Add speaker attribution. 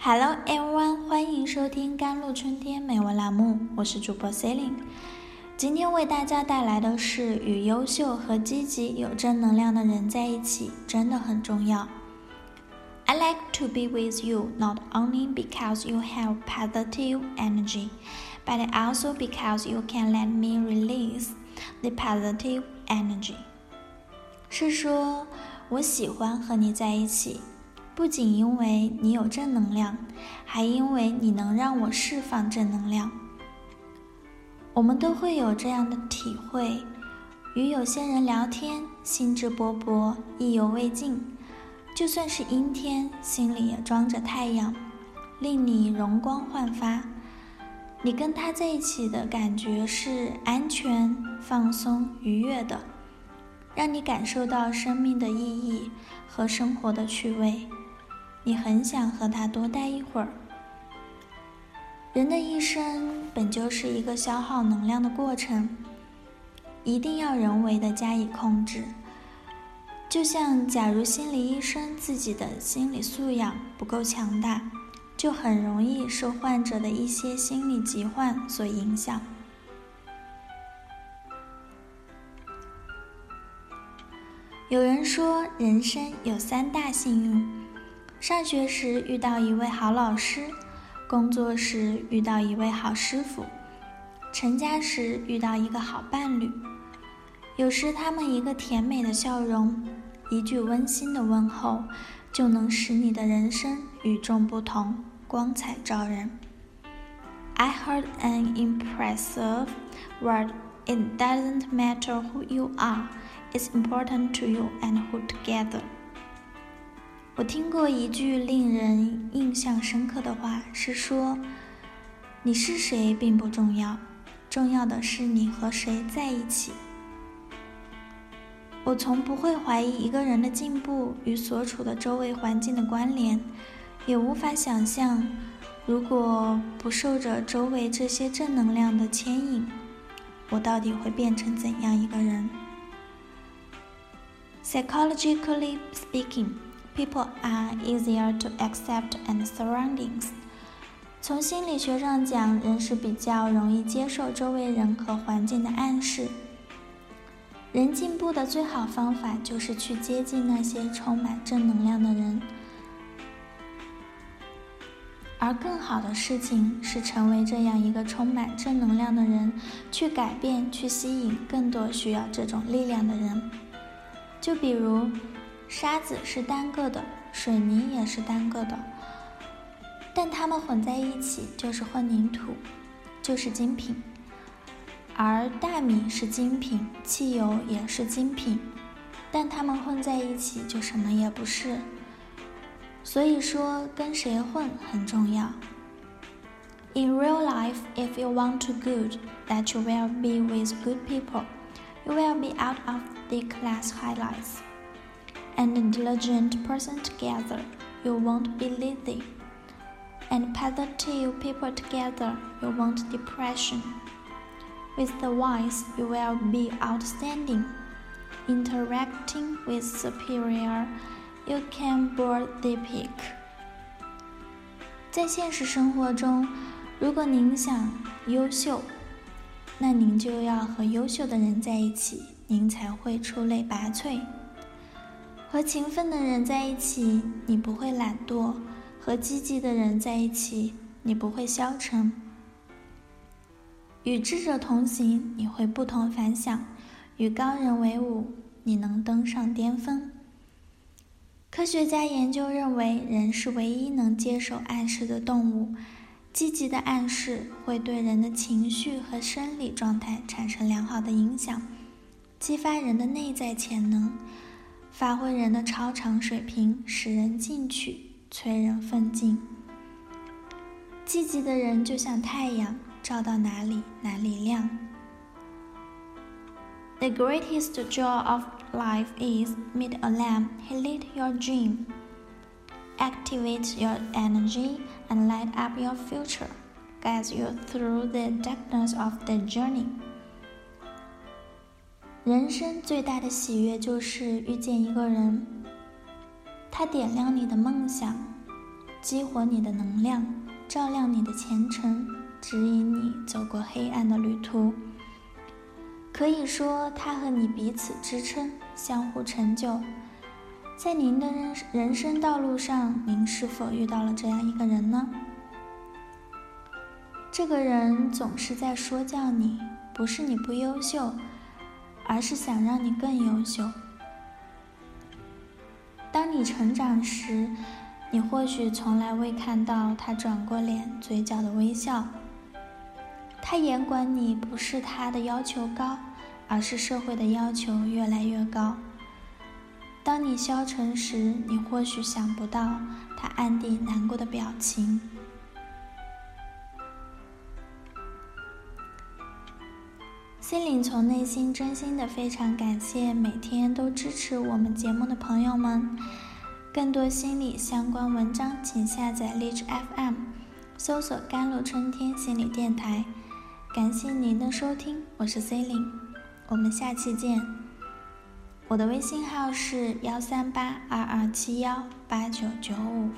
Speaker 1: Hello everyone，欢迎收听《甘露春天美文》栏目，我是主播 Celine。今天为大家带来的是与优秀和积极、有正能量的人在一起真的很重要。I like to be with you not only because you have positive energy, but also because you can let me release the positive energy。是说，我喜欢和你在一起。不仅因为你有正能量，还因为你能让我释放正能量。我们都会有这样的体会：与有些人聊天，兴致勃勃，意犹未尽；就算是阴天，心里也装着太阳，令你容光焕发。你跟他在一起的感觉是安全、放松、愉悦的，让你感受到生命的意义和生活的趣味。你很想和他多待一会儿。人的一生本就是一个消耗能量的过程，一定要人为的加以控制。就像，假如心理医生自己的心理素养不够强大，就很容易受患者的一些心理疾患所影响。有人说，人生有三大幸运。上学时遇到一位好老师，工作时遇到一位好师傅，成家时遇到一个好伴侣。有时他们一个甜美的笑容，一句温馨的问候，就能使你的人生与众不同，光彩照人。I heard an impressive word. It doesn't matter who you are, it's important to you and who together. 我听过一句令人印象深刻的话，是说：“你是谁并不重要，重要的是你和谁在一起。”我从不会怀疑一个人的进步与所处的周围环境的关联，也无法想象，如果不受着周围这些正能量的牵引，我到底会变成怎样一个人？Psychologically speaking. People are easier to accept and surroundings。从心理学上讲，人是比较容易接受周围人和环境的暗示。人进步的最好方法就是去接近那些充满正能量的人，而更好的事情是成为这样一个充满正能量的人，去改变、去吸引更多需要这种力量的人。就比如。沙子是单个的，水泥也是单个的，但它们混在一起就是混凝土，就是精品。而大米是精品，汽油也是精品，但它们混在一起就什么也不是。所以说，跟谁混很重要。In real life, if you want to good, that you will be with good people. You will be out of the class highlights. and a diligent person together, you won't be lazy. And positive people together, you won't depression. With the wise, you will be outstanding. Interacting with superior, you can board the peak. 在现实生活中，如果您想优秀，那您就要和优秀的人在一起，您才会出类拔萃。 和勤奋的人在一起，你不会懒惰；和积极的人在一起，你不会消沉。与智者同行，你会不同凡响；与高人为伍，你能登上巅峰。科学家研究认为，人是唯一能接受暗示的动物。积极的暗示会对人的情绪和生理状态产生良好的影响，激发人的内在潜能。发挥人的超常水平，使人进取，催人奋进。积极的人就像太阳，照到哪里哪里亮。The greatest joy of life is meet a lamp. He lit your dream. Activate your energy and light up your future. Guides you through the darkness of the journey. 人生最大的喜悦就是遇见一个人，他点亮你的梦想，激活你的能量，照亮你的前程，指引你走过黑暗的旅途。可以说，他和你彼此支撑，相互成就。在您的人人生道路上，您是否遇到了这样一个人呢？这个人总是在说教你，不是你不优秀，而是想让你更优秀。当你成长时，你或许从来未看到他转过脸，嘴角的微笑。他严管你，不是他的要求高，而是社会的要求越来越高。当你消沉时，你或许想不到他暗地难过的表情。心灵从内心真心的非常感谢每天都支持我们节目的朋友们。更多心理相关文章，请下载荔枝 FM，搜索“甘露春天心理电台”。感谢您的收听，我是 C 琳，我们下期见。我的微信号是幺三八二二七幺八九九五。